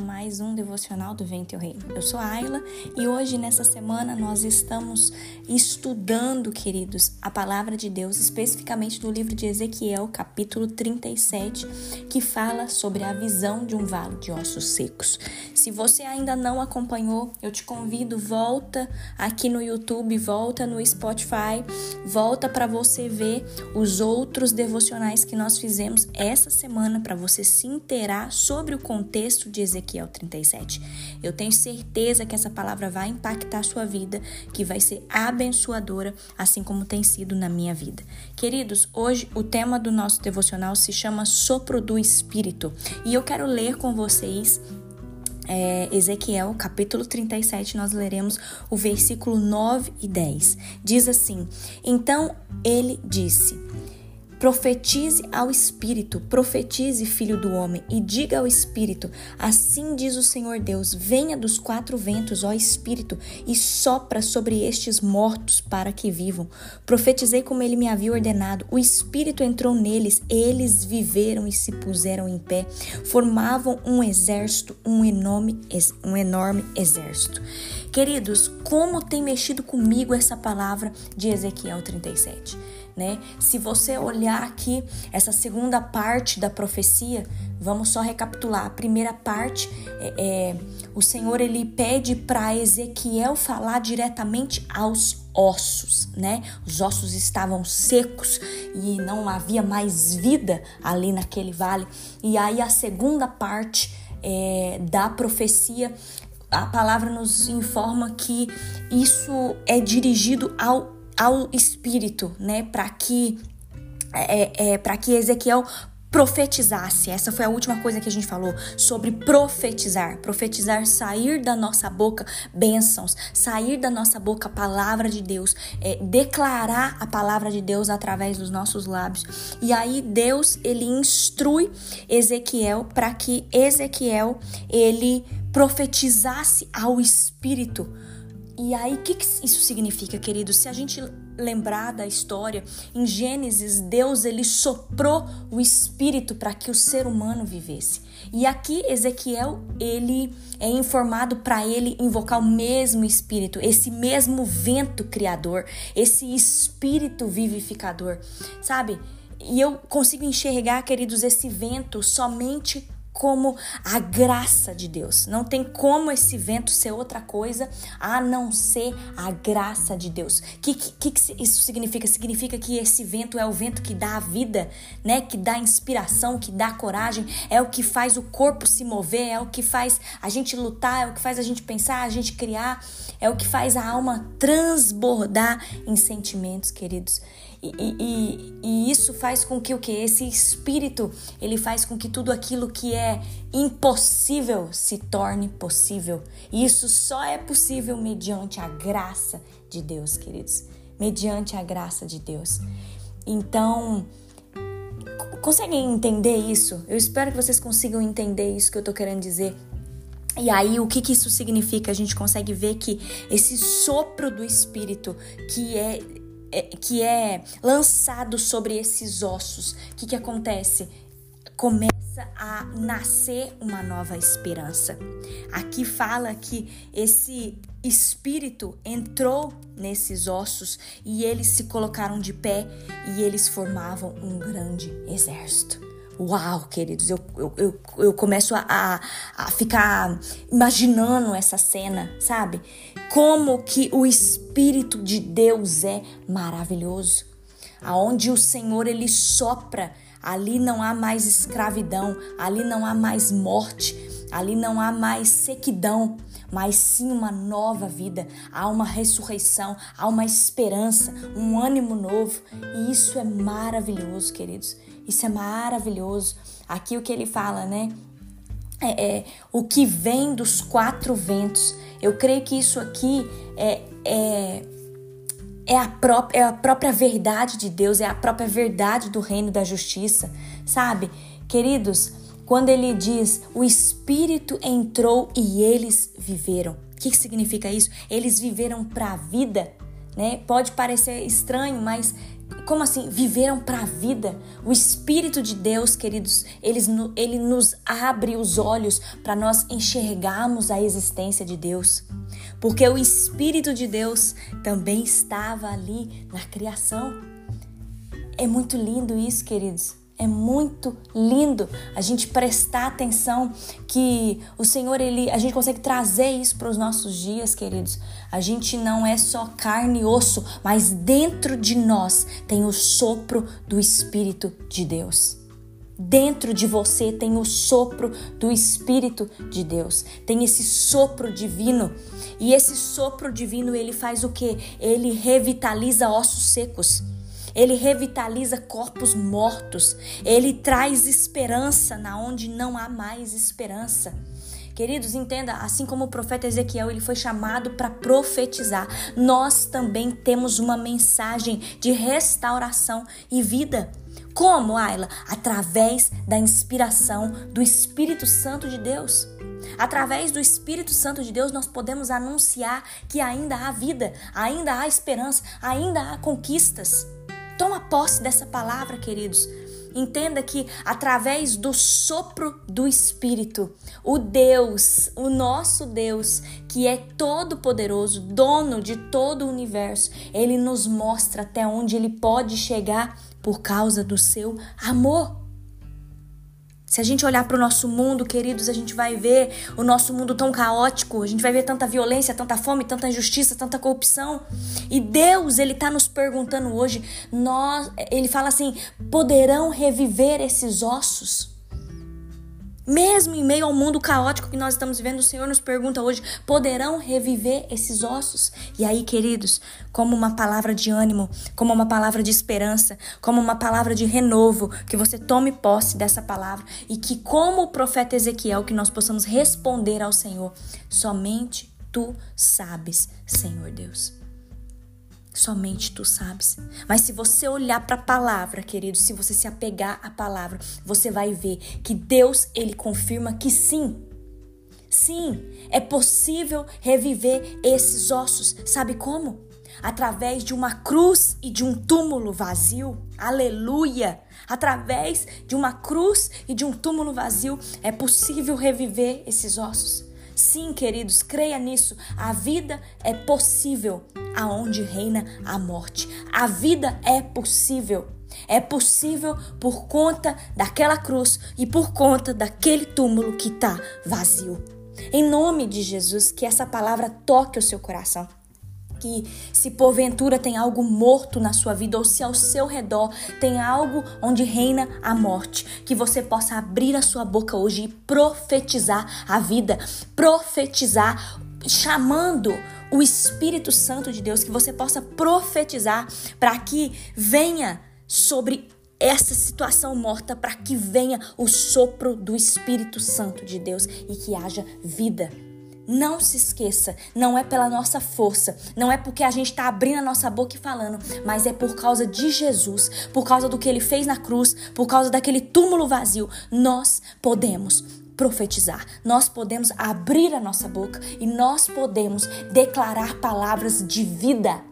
mais um devocional do Vento e o Reino. Eu sou Ayla e hoje, nessa semana, nós estamos estudando, queridos, a palavra de Deus, especificamente do livro de Ezequiel, capítulo 37, que fala sobre a visão de um vale de ossos secos. Se você ainda não acompanhou, eu te convido, volta aqui no YouTube, volta no Spotify, volta para você ver os outros devocionais que nós fizemos essa semana para você se inteirar sobre o contexto de Ezequiel 37. Eu tenho certeza que essa palavra vai impactar a sua vida, que vai ser abençoadora, assim como tem sido na minha vida. Queridos, hoje o tema do nosso devocional se chama Sopro do Espírito e eu quero ler com vocês é, Ezequiel, capítulo 37, nós leremos o versículo 9 e 10. Diz assim: Então ele disse. Profetize ao Espírito, profetize, filho do homem, e diga ao Espírito: Assim diz o Senhor Deus: Venha dos quatro ventos, ó Espírito, e sopra sobre estes mortos para que vivam. Profetizei como ele me havia ordenado. O Espírito entrou neles, eles viveram e se puseram em pé. Formavam um exército, um enorme, um enorme exército. Queridos, como tem mexido comigo essa palavra de Ezequiel 37? Né? Se você olhar aqui essa segunda parte da profecia, vamos só recapitular. A primeira parte é, é o Senhor ele pede para Ezequiel falar diretamente aos ossos, né? Os ossos estavam secos e não havia mais vida ali naquele vale. E aí a segunda parte é, da profecia a palavra nos informa que isso é dirigido ao, ao espírito, né? Para que é, é para que Ezequiel profetizasse. Essa foi a última coisa que a gente falou sobre profetizar. Profetizar, sair da nossa boca bênçãos, sair da nossa boca a palavra de Deus, é, declarar a palavra de Deus através dos nossos lábios. E aí Deus ele instrui Ezequiel para que Ezequiel ele profetizasse ao Espírito. E aí, o que, que isso significa, querido? Se a gente lembrar da história, em Gênesis, Deus ele soprou o Espírito para que o ser humano vivesse. E aqui Ezequiel ele é informado para ele invocar o mesmo Espírito, esse mesmo vento criador, esse Espírito vivificador, sabe? E eu consigo enxergar, queridos, esse vento somente como a graça de Deus. Não tem como esse vento ser outra coisa a não ser a graça de Deus. O que, que, que, isso significa? Significa que esse vento é o vento que dá a vida, né? Que dá inspiração, que dá coragem, é o que faz o corpo se mover, é o que faz a gente lutar, é o que faz a gente pensar, a gente criar, é o que faz a alma transbordar em sentimentos, queridos. E, e, e, isso faz com que o que esse espírito ele faz com que tudo aquilo que é impossível se torne possível. E isso só é possível mediante a graça de Deus, queridos. Mediante a graça de Deus. Então, conseguem entender isso? Eu espero que vocês consigam entender isso que eu tô querendo dizer. E aí, o que, que isso significa? A gente consegue ver que esse sopro do Espírito, que é é, que é lançado sobre esses ossos, o que, que acontece? Começa a nascer uma nova esperança. Aqui fala que esse espírito entrou nesses ossos e eles se colocaram de pé e eles formavam um grande exército. Uau, queridos, eu, eu, eu, eu começo a, a ficar imaginando essa cena, sabe? Como que o Espírito de Deus é maravilhoso. Aonde o Senhor ele sopra, ali não há mais escravidão, ali não há mais morte, ali não há mais sequidão, mas sim uma nova vida, há uma ressurreição, há uma esperança, um ânimo novo, e isso é maravilhoso, queridos. Isso é maravilhoso. Aqui o que ele fala, né? É, é, o que vem dos quatro ventos. Eu creio que isso aqui é, é, é, a própria, é a própria verdade de Deus, é a própria verdade do reino da justiça, sabe? Queridos, quando ele diz o Espírito entrou e eles viveram. O que, que significa isso? Eles viveram para a vida, né? Pode parecer estranho, mas como assim? Viveram para a vida. O Espírito de Deus, queridos, eles, ele nos abre os olhos para nós enxergarmos a existência de Deus. Porque o Espírito de Deus também estava ali na criação. É muito lindo isso, queridos. É muito lindo a gente prestar atenção que o Senhor, ele, a gente consegue trazer isso para os nossos dias, queridos. A gente não é só carne e osso, mas dentro de nós tem o sopro do Espírito de Deus. Dentro de você tem o sopro do Espírito de Deus. Tem esse sopro divino. E esse sopro divino, ele faz o que? Ele revitaliza ossos secos. Ele revitaliza corpos mortos. Ele traz esperança na onde não há mais esperança. Queridos, entenda, assim como o profeta Ezequiel, ele foi chamado para profetizar, nós também temos uma mensagem de restauração e vida. Como, Ayla? Através da inspiração do Espírito Santo de Deus. Através do Espírito Santo de Deus, nós podemos anunciar que ainda há vida, ainda há esperança, ainda há conquistas. Toma posse dessa palavra, queridos. Entenda que através do sopro do Espírito, o Deus, o nosso Deus, que é todo poderoso, dono de todo o universo, ele nos mostra até onde ele pode chegar por causa do seu amor. Se a gente olhar para o nosso mundo, queridos, a gente vai ver o nosso mundo tão caótico, a gente vai ver tanta violência, tanta fome, tanta injustiça, tanta corrupção. E Deus, ele está nos perguntando hoje, nós, ele fala assim: poderão reviver esses ossos? Mesmo em meio ao mundo caótico que nós estamos vivendo, o Senhor nos pergunta hoje: poderão reviver esses ossos? E aí, queridos, como uma palavra de ânimo, como uma palavra de esperança, como uma palavra de renovo, que você tome posse dessa palavra e que, como o profeta Ezequiel, que nós possamos responder ao Senhor: somente tu sabes, Senhor Deus. Somente tu sabes. Mas se você olhar para a palavra, querido, se você se apegar à palavra, você vai ver que Deus, ele confirma que sim. Sim, é possível reviver esses ossos. Sabe como? Através de uma cruz e de um túmulo vazio. Aleluia! Através de uma cruz e de um túmulo vazio é possível reviver esses ossos. Sim, queridos, creia nisso. A vida é possível aonde reina a morte. A vida é possível. É possível por conta daquela cruz e por conta daquele túmulo que está vazio. Em nome de Jesus, que essa palavra toque o seu coração que se porventura tem algo morto na sua vida ou se ao seu redor tem algo onde reina a morte, que você possa abrir a sua boca hoje e profetizar a vida, profetizar chamando o Espírito Santo de Deus, que você possa profetizar para que venha sobre essa situação morta, para que venha o sopro do Espírito Santo de Deus e que haja vida não se esqueça, não é pela nossa força, não é porque a gente está abrindo a nossa boca e falando, mas é por causa de Jesus, por causa do que ele fez na cruz, por causa daquele túmulo vazio. Nós podemos profetizar, nós podemos abrir a nossa boca e nós podemos declarar palavras de vida.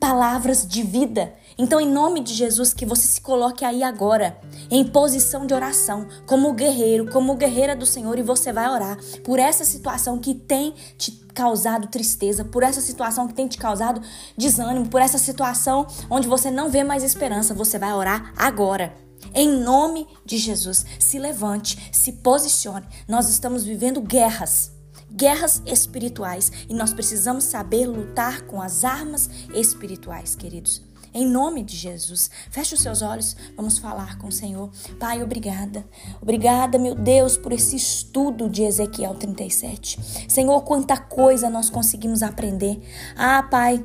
Palavras de vida. Então, em nome de Jesus, que você se coloque aí agora, em posição de oração, como guerreiro, como guerreira do Senhor, e você vai orar por essa situação que tem te causado tristeza, por essa situação que tem te causado desânimo, por essa situação onde você não vê mais esperança. Você vai orar agora. Em nome de Jesus, se levante, se posicione. Nós estamos vivendo guerras guerras espirituais e nós precisamos saber lutar com as armas espirituais, queridos. Em nome de Jesus, feche os seus olhos, vamos falar com o Senhor. Pai, obrigada. Obrigada, meu Deus, por esse estudo de Ezequiel 37. Senhor, quanta coisa nós conseguimos aprender. Ah, Pai,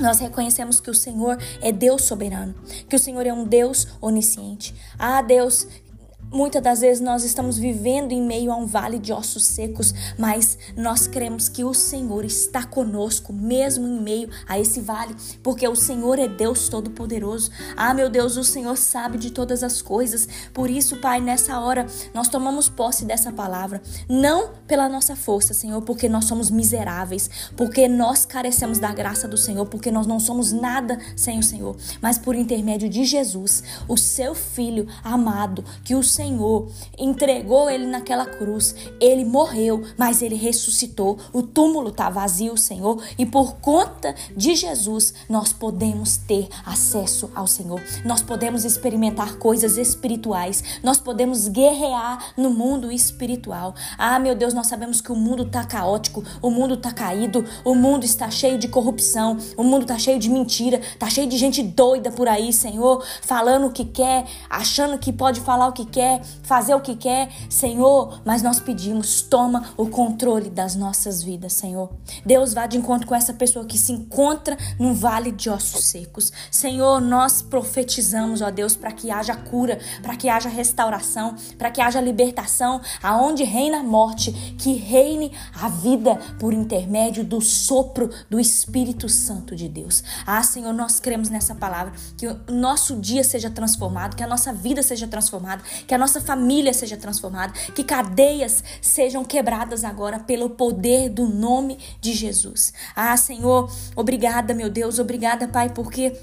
nós reconhecemos que o Senhor é Deus soberano, que o Senhor é um Deus onisciente. Ah, Deus, Muitas das vezes nós estamos vivendo em meio a um vale de ossos secos, mas nós cremos que o Senhor está conosco, mesmo em meio a esse vale, porque o Senhor é Deus Todo-Poderoso. Ah, meu Deus, o Senhor sabe de todas as coisas. Por isso, Pai, nessa hora nós tomamos posse dessa palavra, não pela nossa força, Senhor, porque nós somos miseráveis, porque nós carecemos da graça do Senhor, porque nós não somos nada sem o Senhor, mas por intermédio de Jesus, o seu Filho amado, que o Senhor entregou ele naquela cruz. Ele morreu, mas ele ressuscitou. O túmulo está vazio, Senhor, e por conta de Jesus nós podemos ter acesso ao Senhor. Nós podemos experimentar coisas espirituais. Nós podemos guerrear no mundo espiritual. Ah, meu Deus, nós sabemos que o mundo está caótico, o mundo está caído, o mundo está cheio de corrupção, o mundo está cheio de mentira, está cheio de gente doida por aí, Senhor, falando o que quer, achando que pode falar o que quer quer, fazer o que quer, Senhor, mas nós pedimos, toma o controle das nossas vidas, Senhor. Deus vá de encontro com essa pessoa que se encontra num vale de ossos secos. Senhor, nós profetizamos, ó Deus, para que haja cura, para que haja restauração, para que haja libertação, aonde reina a morte, que reine a vida por intermédio do sopro do Espírito Santo de Deus. Ah, Senhor, nós cremos nessa palavra, que o nosso dia seja transformado, que a nossa vida seja transformada, que a a nossa família seja transformada, que cadeias sejam quebradas agora pelo poder do nome de Jesus. Ah, Senhor, obrigada, meu Deus, obrigada, Pai, porque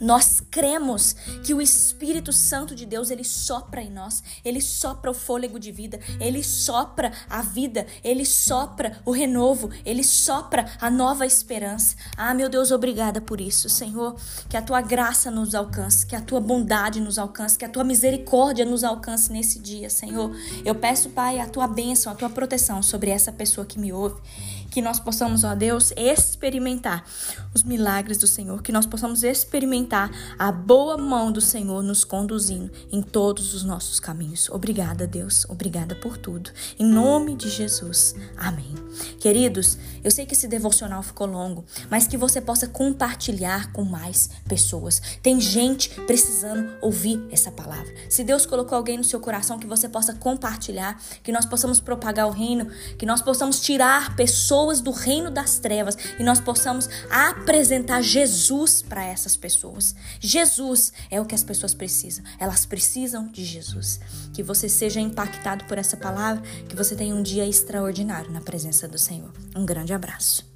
nós cremos que o Espírito Santo de Deus, ele sopra em nós, ele sopra o fôlego de vida, ele sopra a vida, ele sopra o renovo, ele sopra a nova esperança. Ah, meu Deus, obrigada por isso, Senhor, que a tua graça nos alcance, que a tua bondade nos alcance, que a tua misericórdia nos alcance nesse dia, Senhor. Eu peço, Pai, a tua bênção, a tua proteção sobre essa pessoa que me ouve que nós possamos, ó Deus, experimentar os milagres do Senhor, que nós possamos experimentar a boa mão do Senhor nos conduzindo em todos os nossos caminhos. Obrigada, Deus, obrigada por tudo. Em nome de Jesus. Amém. Queridos, eu sei que esse devocional ficou longo, mas que você possa compartilhar com mais pessoas. Tem gente precisando ouvir essa palavra. Se Deus colocou alguém no seu coração, que você possa compartilhar, que nós possamos propagar o reino, que nós possamos tirar pessoas do reino das trevas e nós possamos apresentar Jesus para essas pessoas. Jesus é o que as pessoas precisam. Elas precisam de Jesus. Que você seja impactado por essa palavra, que você tenha um dia extraordinário na presença do Senhor. Um grande abraço.